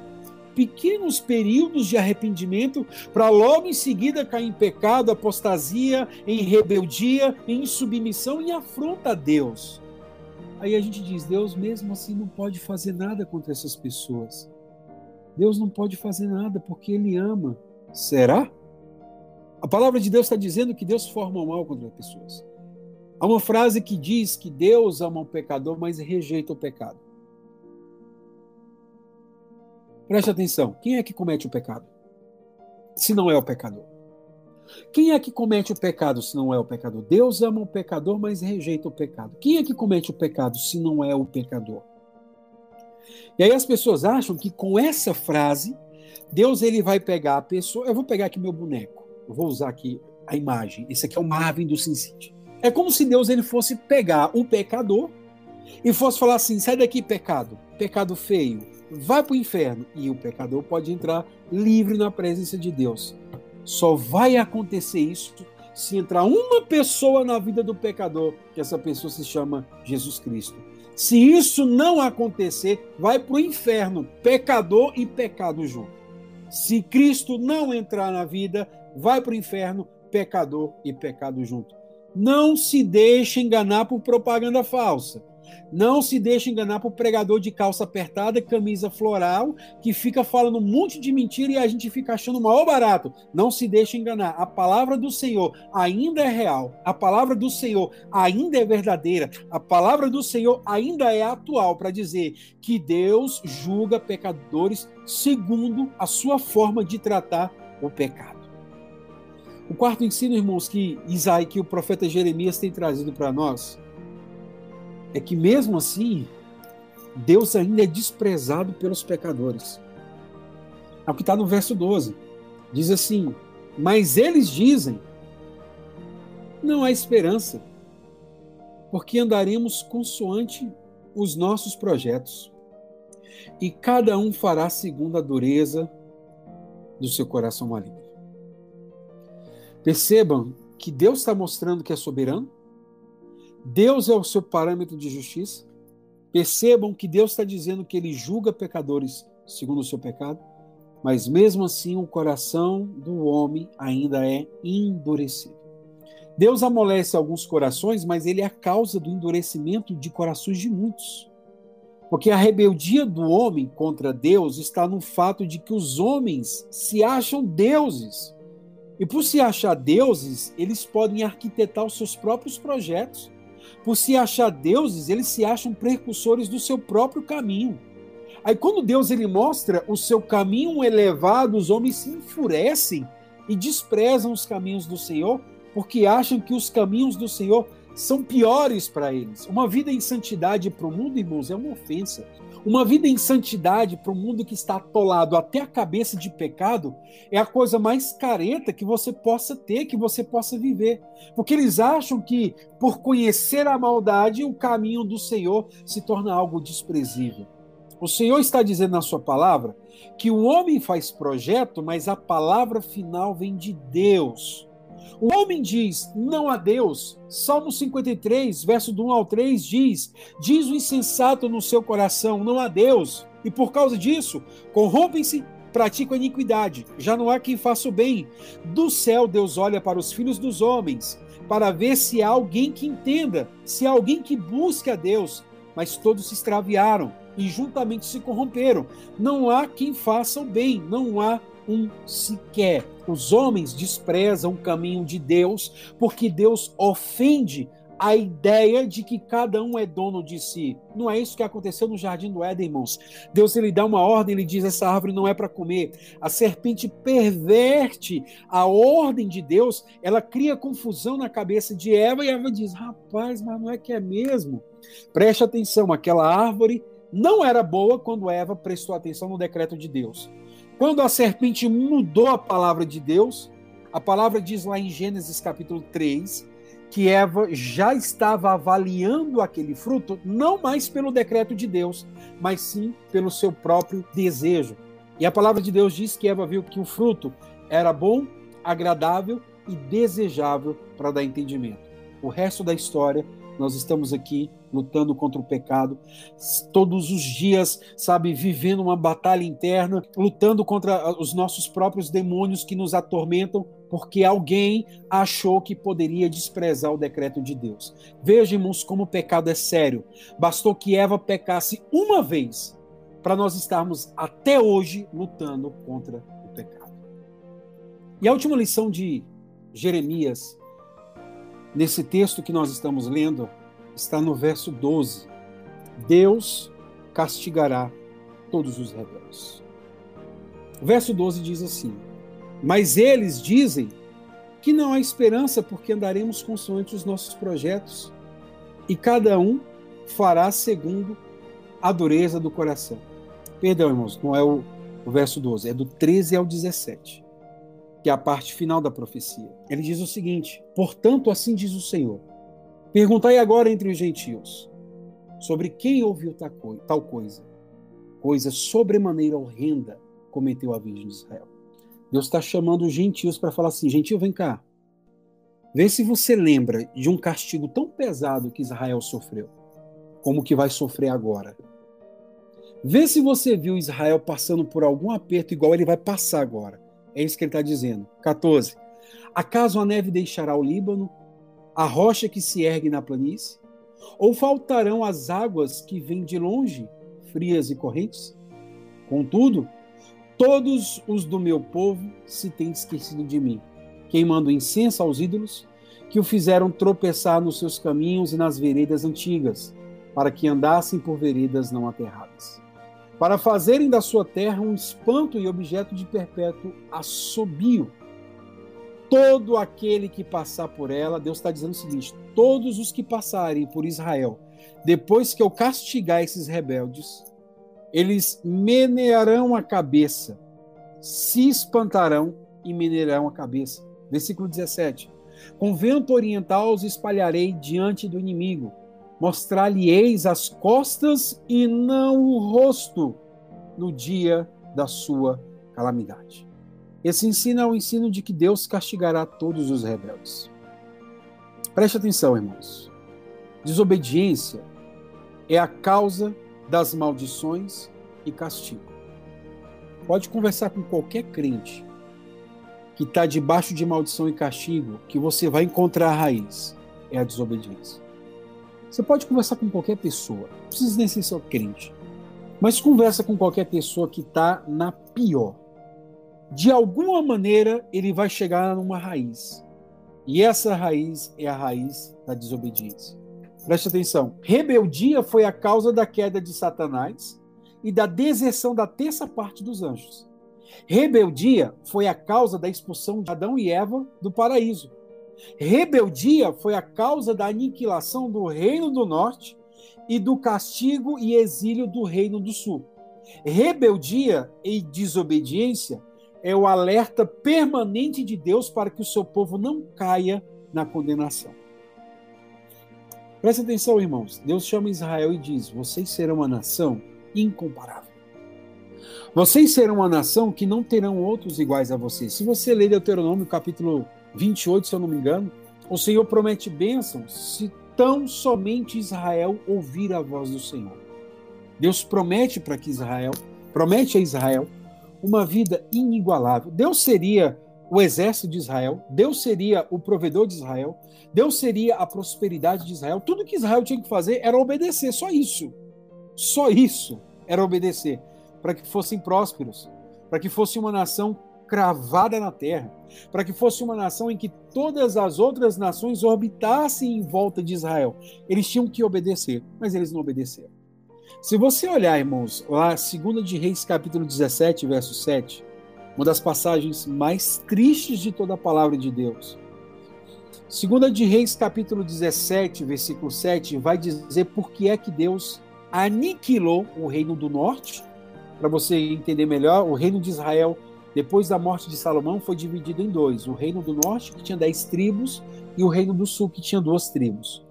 pequenos períodos de arrependimento, para logo em seguida cair em pecado, apostasia, em rebeldia, em submissão e afronta a Deus. Aí a gente diz: Deus mesmo assim não pode fazer nada contra essas pessoas. Deus não pode fazer nada porque Ele ama. Será? A palavra de Deus está dizendo que Deus forma o mal contra as pessoas. Há uma frase que diz que Deus ama o pecador, mas rejeita o pecado. Preste atenção: quem é que comete o pecado? Se não é o pecador. Quem é que comete o pecado se não é o pecador? Deus ama o pecador, mas rejeita o pecado. Quem é que comete o pecado se não é o pecador? E aí as pessoas acham que com essa frase, Deus ele vai pegar a pessoa. Eu vou pegar aqui meu boneco. Eu vou usar aqui a imagem. Esse aqui é o Marvin do Sin City. É como se Deus ele fosse pegar o pecador e fosse falar assim: sai daqui, pecado, pecado feio, vai para o inferno. E o pecador pode entrar livre na presença de Deus. Só vai acontecer isso se entrar uma pessoa na vida do pecador, que essa pessoa se chama Jesus Cristo. Se isso não acontecer, vai para o inferno, pecador e pecado junto. Se Cristo não entrar na vida, vai para o inferno, pecador e pecado junto. Não se deixe enganar por propaganda falsa. Não se deixe enganar por pregador de calça apertada camisa floral que fica falando um monte de mentira e a gente fica achando maior barato. Não se deixe enganar. A palavra do Senhor ainda é real. A palavra do Senhor ainda é verdadeira. A palavra do Senhor ainda é atual para dizer que Deus julga pecadores segundo a sua forma de tratar o pecado. O quarto ensino, irmãos, que Isaías, que o profeta Jeremias tem trazido para nós, é que mesmo assim, Deus ainda é desprezado pelos pecadores. É o que está no verso 12. Diz assim: Mas eles dizem, não há esperança, porque andaremos consoante os nossos projetos, e cada um fará segundo a dureza do seu coração maligno. Percebam que Deus está mostrando que é soberano. Deus é o seu parâmetro de justiça. Percebam que Deus está dizendo que ele julga pecadores segundo o seu pecado, mas mesmo assim o coração do homem ainda é endurecido. Deus amolece alguns corações, mas ele é a causa do endurecimento de corações de muitos. Porque a rebeldia do homem contra Deus está no fato de que os homens se acham deuses. E por se achar deuses, eles podem arquitetar os seus próprios projetos. Por se achar deuses, eles se acham precursores do seu próprio caminho. Aí quando Deus ele mostra o seu caminho elevado, os homens se enfurecem e desprezam os caminhos do Senhor, porque acham que os caminhos do Senhor são piores para eles. Uma vida em santidade para o mundo, irmãos, é uma ofensa. Uma vida em santidade para o mundo que está atolado até a cabeça de pecado é a coisa mais careta que você possa ter, que você possa viver. Porque eles acham que, por conhecer a maldade, o caminho do Senhor se torna algo desprezível. O Senhor está dizendo na sua palavra que o homem faz projeto, mas a palavra final vem de Deus. O homem diz não a Deus. Salmo 53, verso do 1 ao 3 diz: Diz o insensato no seu coração, não a Deus. E por causa disso, corrompem-se, praticam iniquidade. Já não há quem faça o bem. Do céu Deus olha para os filhos dos homens, para ver se há alguém que entenda, se há alguém que busque a Deus. Mas todos se extraviaram e juntamente se corromperam. Não há quem faça o bem, não há um sequer. Os homens desprezam o caminho de Deus porque Deus ofende a ideia de que cada um é dono de si. Não é isso que aconteceu no jardim do Éden, irmãos. Deus ele dá uma ordem, ele diz essa árvore não é para comer. A serpente perverte a ordem de Deus, ela cria confusão na cabeça de Eva e Eva diz: "Rapaz, mas não é que é mesmo?" Preste atenção, aquela árvore não era boa quando Eva prestou atenção no decreto de Deus. Quando a serpente mudou a palavra de Deus, a palavra diz lá em Gênesis capítulo 3 que Eva já estava avaliando aquele fruto não mais pelo decreto de Deus, mas sim pelo seu próprio desejo. E a palavra de Deus diz que Eva viu que o fruto era bom, agradável e desejável para dar entendimento. O resto da história, nós estamos aqui lutando contra o pecado, todos os dias, sabe, vivendo uma batalha interna, lutando contra os nossos próprios demônios que nos atormentam, porque alguém achou que poderia desprezar o decreto de Deus. Vejamos como o pecado é sério. Bastou que Eva pecasse uma vez para nós estarmos até hoje lutando contra o pecado. E a última lição de Jeremias, nesse texto que nós estamos lendo, está no verso 12. Deus castigará todos os rebeldes. O verso 12 diz assim: Mas eles dizem que não há esperança porque andaremos consoante os nossos projetos e cada um fará segundo a dureza do coração. Perdão, irmãos, não é o, o verso 12, é do 13 ao 17, que é a parte final da profecia. Ele diz o seguinte: Portanto, assim diz o Senhor Perguntai agora entre os gentios sobre quem ouviu tal coisa. Coisa sobremaneira horrenda cometeu a Virgem de Israel. Deus está chamando os gentios para falar assim: gentio, vem cá. Vê se você lembra de um castigo tão pesado que Israel sofreu, como que vai sofrer agora. Vê se você viu Israel passando por algum aperto igual ele vai passar agora. É isso que ele está dizendo. 14. Acaso a neve deixará o Líbano a rocha que se ergue na planície? Ou faltarão as águas que vêm de longe, frias e correntes? Contudo, todos os do meu povo se têm esquecido de mim, queimando incenso aos ídolos, que o fizeram tropeçar nos seus caminhos e nas veredas antigas, para que andassem por veredas não aterradas. Para fazerem da sua terra um espanto e objeto de perpétuo assobio, todo aquele que passar por ela, Deus está dizendo o seguinte: todos os que passarem por Israel, depois que eu castigar esses rebeldes, eles menearão a cabeça, se espantarão e menearão a cabeça. Versículo 17: Com vento oriental os espalharei diante do inimigo, mostrar-lhe-eis as costas e não o rosto no dia da sua calamidade. Esse ensino é o ensino de que Deus castigará todos os rebeldes. Preste atenção, irmãos. Desobediência é a causa das maldições e castigo. Pode conversar com qualquer crente que está debaixo de maldição e castigo, que você vai encontrar a raiz é a desobediência. Você pode conversar com qualquer pessoa, não precisa nem ser só crente, mas conversa com qualquer pessoa que está na pior de alguma maneira ele vai chegar numa raiz. E essa raiz é a raiz da desobediência. Preste atenção. Rebeldia foi a causa da queda de Satanás e da deserção da terça parte dos anjos. Rebeldia foi a causa da expulsão de Adão e Eva do paraíso. Rebeldia foi a causa da aniquilação do Reino do Norte e do castigo e exílio do Reino do Sul. Rebeldia e desobediência é o alerta permanente de Deus para que o seu povo não caia na condenação. Presta atenção, irmãos. Deus chama Israel e diz: Vocês serão uma nação incomparável. Vocês serão uma nação que não terão outros iguais a vocês. Se você ler Deuteronômio capítulo 28, se eu não me engano, o Senhor promete bênçãos se tão somente Israel ouvir a voz do Senhor. Deus promete para que Israel, promete a Israel uma vida inigualável. Deus seria o exército de Israel, Deus seria o provedor de Israel, Deus seria a prosperidade de Israel. Tudo que Israel tinha que fazer era obedecer, só isso. Só isso era obedecer, para que fossem prósperos, para que fosse uma nação cravada na terra, para que fosse uma nação em que todas as outras nações orbitassem em volta de Israel. Eles tinham que obedecer, mas eles não obedeceram. Se você olhar, irmãos, lá, 2 de Reis, capítulo 17, verso 7, uma das passagens mais tristes de toda a palavra de Deus. 2 de Reis, capítulo 17, versículo 7, vai dizer por que é que Deus aniquilou o reino do norte. Para você entender melhor, o reino de Israel, depois da morte de Salomão, foi dividido em dois: o reino do norte, que tinha dez tribos, e o reino do sul, que tinha duas tribos.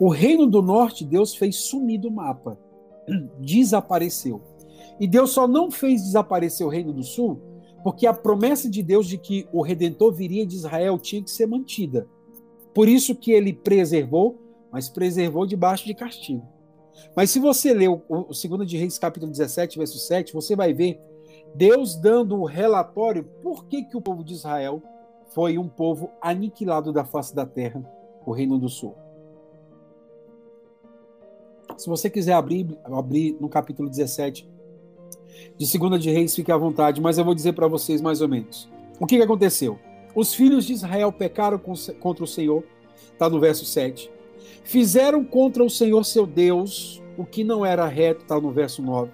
O reino do norte, Deus fez sumir do mapa desapareceu. E Deus só não fez desaparecer o reino do sul porque a promessa de Deus de que o redentor viria de Israel tinha que ser mantida. Por isso que ele preservou, mas preservou debaixo de castigo. Mas se você ler o, o 2 de Reis capítulo 17, verso 7, você vai ver Deus dando o relatório por que, que o povo de Israel foi um povo aniquilado da face da terra, o reino do sul. Se você quiser abrir, abrir no capítulo 17 de Segunda de Reis, fique à vontade, mas eu vou dizer para vocês mais ou menos. O que, que aconteceu? Os filhos de Israel pecaram contra o Senhor, está no verso 7. Fizeram contra o Senhor seu Deus o que não era reto, está no verso 9.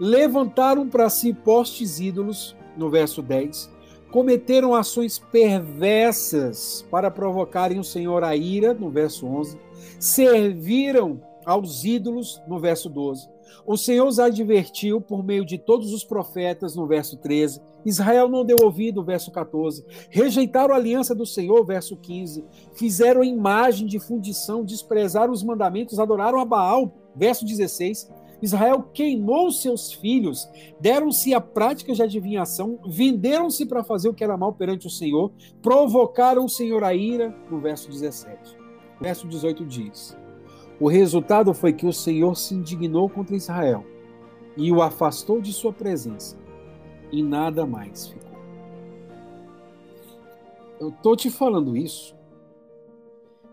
Levantaram para si postes ídolos, no verso 10. Cometeram ações perversas para provocarem o Senhor a ira, no verso 11. Serviram aos ídolos, no verso 12. O Senhor os advertiu por meio de todos os profetas, no verso 13. Israel não deu ouvido, verso 14. Rejeitaram a aliança do Senhor, verso 15. Fizeram imagem de fundição, desprezaram os mandamentos, adoraram a Baal, verso 16. Israel queimou seus filhos, deram-se a práticas de adivinhação, venderam-se para fazer o que era mal perante o Senhor, provocaram o Senhor a ira, no verso 17. Verso 18 diz: o resultado foi que o Senhor se indignou contra Israel e o afastou de sua presença, e nada mais ficou. Eu estou te falando isso,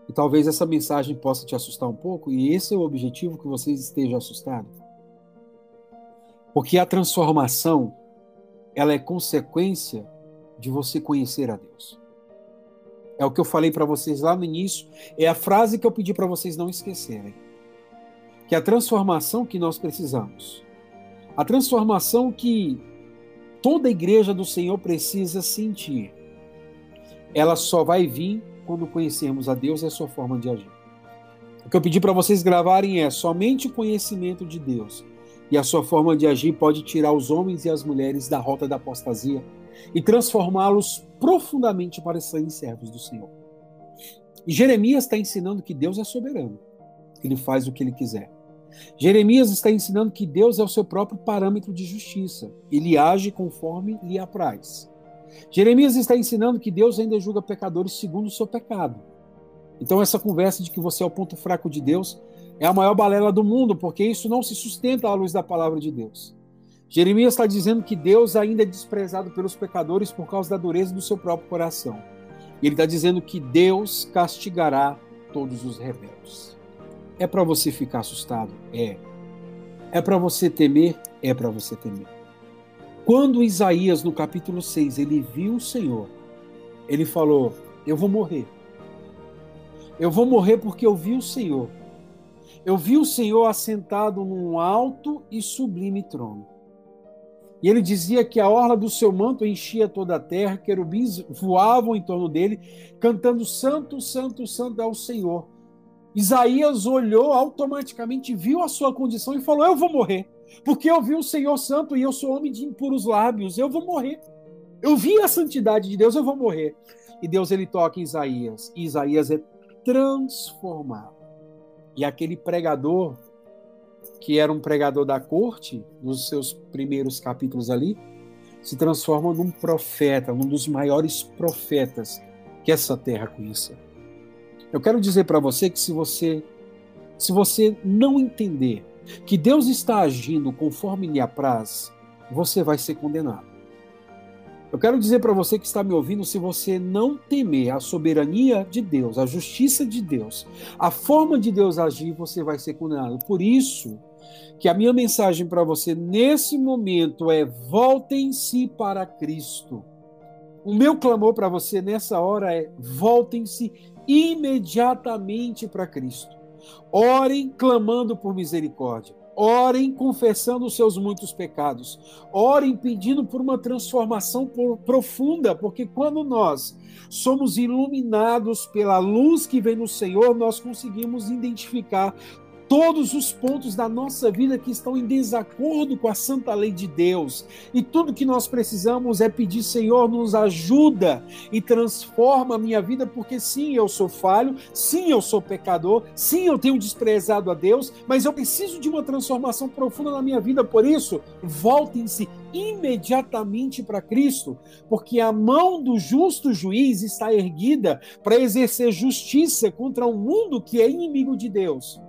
e talvez essa mensagem possa te assustar um pouco, e esse é o objetivo que vocês estejam assustados. Porque a transformação, ela é consequência de você conhecer a Deus. É o que eu falei para vocês lá no início. É a frase que eu pedi para vocês não esquecerem. Que é a transformação que nós precisamos. A transformação que toda igreja do Senhor precisa sentir. Ela só vai vir quando conhecermos a Deus e a sua forma de agir. O que eu pedi para vocês gravarem é somente o conhecimento de Deus e a sua forma de agir pode tirar os homens e as mulheres da rota da apostasia e transformá-los profundamente para serem servos do Senhor. E Jeremias está ensinando que Deus é soberano, que ele faz o que ele quiser. Jeremias está ensinando que Deus é o seu próprio parâmetro de justiça, ele age conforme lhe apraz. Jeremias está ensinando que Deus ainda julga pecadores segundo o seu pecado. Então, essa conversa de que você é o ponto fraco de Deus é a maior balela do mundo, porque isso não se sustenta à luz da palavra de Deus. Jeremias está dizendo que Deus ainda é desprezado pelos pecadores por causa da dureza do seu próprio coração. Ele está dizendo que Deus castigará todos os rebeldes. É para você ficar assustado? É. É para você temer? É para você temer. Quando Isaías, no capítulo 6, ele viu o Senhor, ele falou: Eu vou morrer. Eu vou morrer porque eu vi o Senhor. Eu vi o Senhor assentado num alto e sublime trono. E ele dizia que a orla do seu manto enchia toda a terra, querubins voavam em torno dele, cantando: Santo, Santo, Santo é o Senhor. Isaías olhou automaticamente, viu a sua condição e falou: Eu vou morrer, porque eu vi o Senhor Santo e eu sou homem de impuros lábios, eu vou morrer. Eu vi a santidade de Deus, eu vou morrer. E Deus ele toca em Isaías, e Isaías é transformado. E aquele pregador que era um pregador da corte, nos seus primeiros capítulos ali, se transforma num profeta, um dos maiores profetas que essa terra conheceu. Eu quero dizer para você que se você se você não entender que Deus está agindo conforme lhe apraz, você vai ser condenado. Eu quero dizer para você que está me ouvindo, se você não temer a soberania de Deus, a justiça de Deus, a forma de Deus agir, você vai ser condenado. Por isso, que a minha mensagem para você nesse momento é: voltem-se para Cristo. O meu clamor para você nessa hora é: voltem-se imediatamente para Cristo. Orem clamando por misericórdia. Orem confessando os seus muitos pecados. Orem pedindo por uma transformação profunda, porque quando nós somos iluminados pela luz que vem no Senhor, nós conseguimos identificar todos os pontos da nossa vida que estão em desacordo com a santa lei de Deus. E tudo que nós precisamos é pedir, Senhor, nos ajuda e transforma a minha vida, porque sim, eu sou falho, sim, eu sou pecador, sim, eu tenho desprezado a Deus, mas eu preciso de uma transformação profunda na minha vida. Por isso, voltem-se imediatamente para Cristo, porque a mão do justo juiz está erguida para exercer justiça contra um mundo que é inimigo de Deus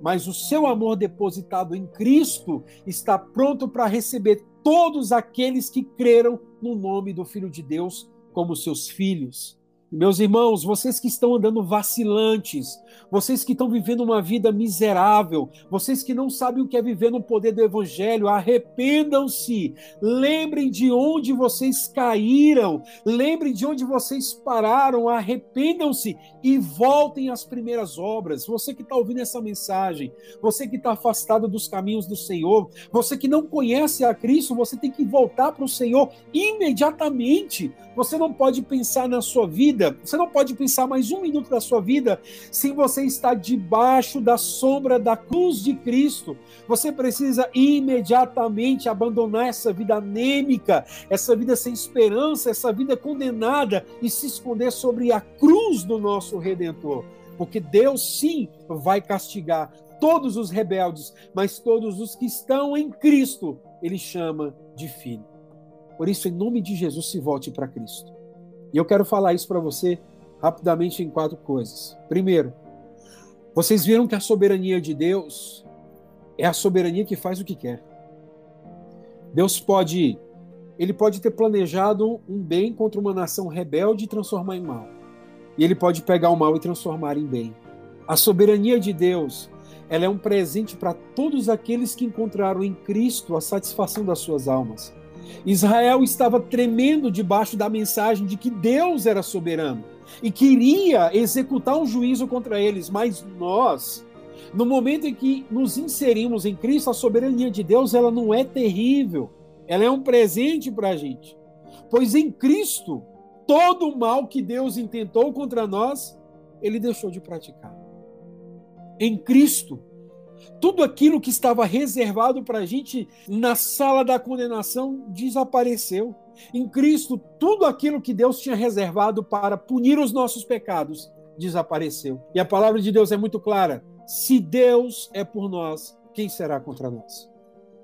mas o seu amor depositado em Cristo está pronto para receber todos aqueles que creram no nome do Filho de Deus como seus filhos. Meus irmãos, vocês que estão andando vacilantes, vocês que estão vivendo uma vida miserável, vocês que não sabem o que é viver no poder do Evangelho, arrependam-se, lembrem de onde vocês caíram, lembrem de onde vocês pararam, arrependam-se e voltem às primeiras obras. Você que está ouvindo essa mensagem, você que está afastado dos caminhos do Senhor, você que não conhece a Cristo, você tem que voltar para o Senhor imediatamente. Você não pode pensar na sua vida vida, você não pode pensar mais um minuto da sua vida sem você estar debaixo da sombra da cruz de Cristo. Você precisa imediatamente abandonar essa vida anêmica, essa vida sem esperança, essa vida condenada e se esconder sobre a cruz do nosso Redentor. Porque Deus sim vai castigar todos os rebeldes, mas todos os que estão em Cristo, ele chama de filho. Por isso, em nome de Jesus, se volte para Cristo. E eu quero falar isso para você rapidamente em quatro coisas. Primeiro, vocês viram que a soberania de Deus é a soberania que faz o que quer. Deus pode, ele pode ter planejado um bem contra uma nação rebelde e transformar em mal. E ele pode pegar o mal e transformar em bem. A soberania de Deus, ela é um presente para todos aqueles que encontraram em Cristo a satisfação das suas almas. Israel estava tremendo debaixo da mensagem de que Deus era soberano e queria executar um juízo contra eles, mas nós, no momento em que nos inserimos em Cristo, a soberania de Deus ela não é terrível, ela é um presente para a gente, pois em Cristo todo o mal que Deus intentou contra nós, Ele deixou de praticar. Em Cristo tudo aquilo que estava reservado para a gente na sala da condenação desapareceu. Em Cristo, tudo aquilo que Deus tinha reservado para punir os nossos pecados desapareceu. E a palavra de Deus é muito clara: se Deus é por nós, quem será contra nós?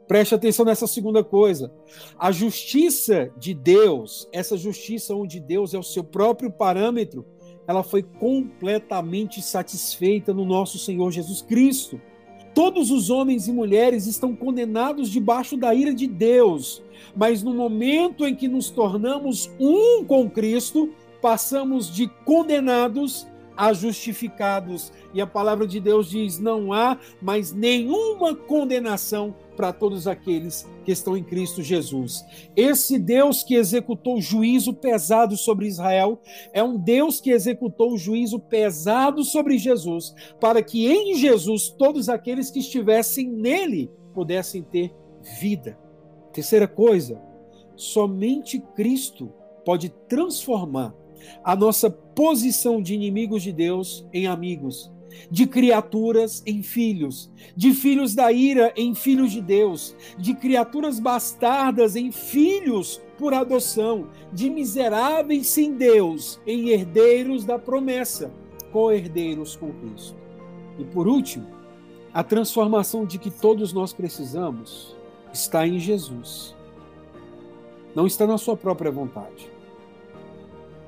Preste atenção nessa segunda coisa. A justiça de Deus, essa justiça onde Deus é o seu próprio parâmetro, ela foi completamente satisfeita no nosso Senhor Jesus Cristo. Todos os homens e mulheres estão condenados debaixo da ira de Deus, mas no momento em que nos tornamos um com Cristo, passamos de condenados a justificados. E a palavra de Deus diz: não há mais nenhuma condenação para todos aqueles que estão em Cristo Jesus. Esse Deus que executou juízo pesado sobre Israel é um Deus que executou juízo pesado sobre Jesus, para que em Jesus todos aqueles que estivessem nele pudessem ter vida. Terceira coisa, somente Cristo pode transformar a nossa posição de inimigos de Deus em amigos, de criaturas em filhos, de filhos da ira em filhos de Deus, de criaturas bastardas em filhos por adoção, de miseráveis sem Deus em herdeiros da promessa, co-herdeiros com Cristo. E por último, a transformação de que todos nós precisamos está em Jesus. Não está na sua própria vontade.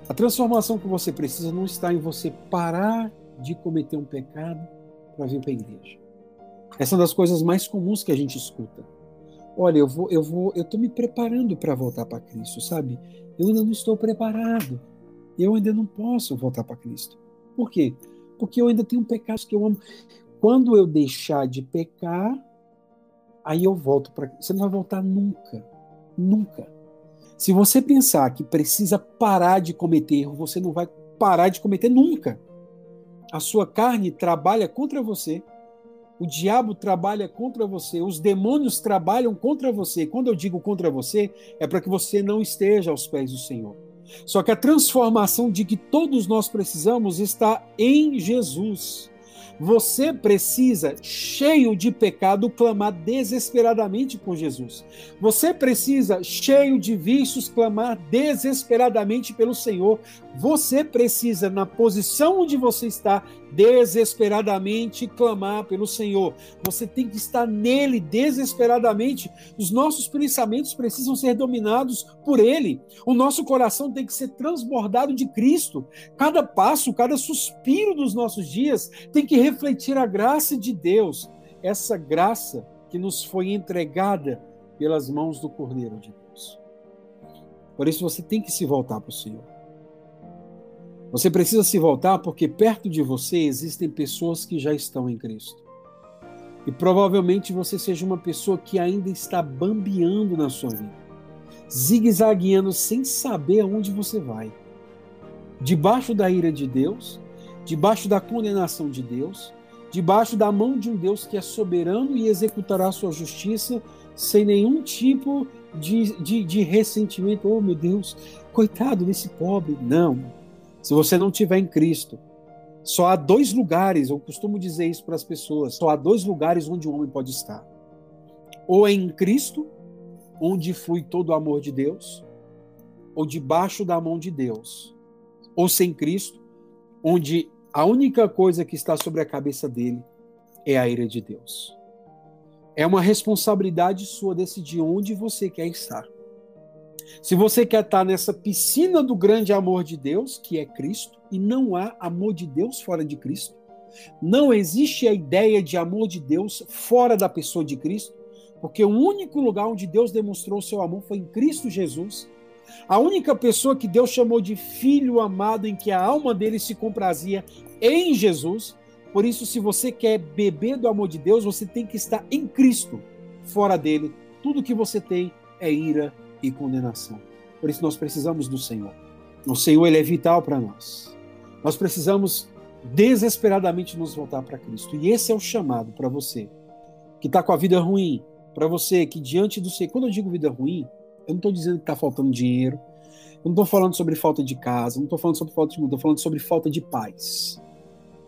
A transformação que você precisa não está em você parar de cometer um pecado para vir para a igreja. Essa é uma das coisas mais comuns que a gente escuta. Olha, eu vou, eu vou, eu estou me preparando para voltar para Cristo, sabe? Eu ainda não estou preparado. Eu ainda não posso voltar para Cristo. Por quê? Porque eu ainda tenho pecados que eu amo. Quando eu deixar de pecar, aí eu volto para. Você não vai voltar nunca, nunca. Se você pensar que precisa parar de cometer erro, você não vai parar de cometer nunca. A sua carne trabalha contra você. O diabo trabalha contra você, os demônios trabalham contra você. Quando eu digo contra você, é para que você não esteja aos pés do Senhor. Só que a transformação de que todos nós precisamos está em Jesus. Você precisa, cheio de pecado, clamar desesperadamente por Jesus. Você precisa, cheio de vícios, clamar desesperadamente pelo Senhor. Você precisa, na posição onde você está, desesperadamente clamar pelo Senhor. Você tem que estar nele desesperadamente. Os nossos pensamentos precisam ser dominados por ele. O nosso coração tem que ser transbordado de Cristo. Cada passo, cada suspiro dos nossos dias tem que refletir a graça de Deus. Essa graça que nos foi entregada pelas mãos do Cordeiro de Deus. Por isso você tem que se voltar para o Senhor. Você precisa se voltar porque perto de você existem pessoas que já estão em Cristo. E provavelmente você seja uma pessoa que ainda está bambeando na sua vida, zigue-zagueando sem saber aonde você vai. Debaixo da ira de Deus, debaixo da condenação de Deus, debaixo da mão de um Deus que é soberano e executará sua justiça sem nenhum tipo de, de, de ressentimento. Oh, meu Deus, coitado desse pobre. Não, se você não tiver em Cristo, só há dois lugares, eu costumo dizer isso para as pessoas, só há dois lugares onde o homem pode estar. Ou é em Cristo, onde flui todo o amor de Deus, ou debaixo da mão de Deus. Ou sem Cristo, onde a única coisa que está sobre a cabeça dele é a ira de Deus. É uma responsabilidade sua decidir onde você quer estar. Se você quer estar nessa piscina do grande amor de Deus, que é Cristo, e não há amor de Deus fora de Cristo, não existe a ideia de amor de Deus fora da pessoa de Cristo, porque o único lugar onde Deus demonstrou seu amor foi em Cristo Jesus. A única pessoa que Deus chamou de filho amado, em que a alma dele se comprazia em Jesus. Por isso, se você quer beber do amor de Deus, você tem que estar em Cristo. Fora dele, tudo que você tem é ira, e condenação. Por isso nós precisamos do Senhor. O Senhor ele é vital para nós. Nós precisamos desesperadamente nos voltar para Cristo. E esse é o chamado para você que está com a vida ruim, para você que diante do Senhor, quando eu digo vida ruim, eu não estou dizendo que está faltando dinheiro, eu não estou falando sobre falta de casa, não estou falando sobre falta de estou falando sobre falta de paz,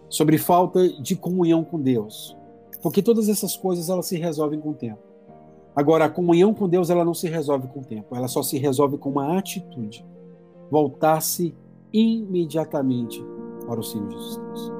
sobre falta de comunhão com Deus, porque todas essas coisas elas se resolvem com o tempo. Agora, a comunhão com Deus ela não se resolve com o tempo, ela só se resolve com uma atitude. Voltar-se imediatamente para o Senhor Jesus Cristo.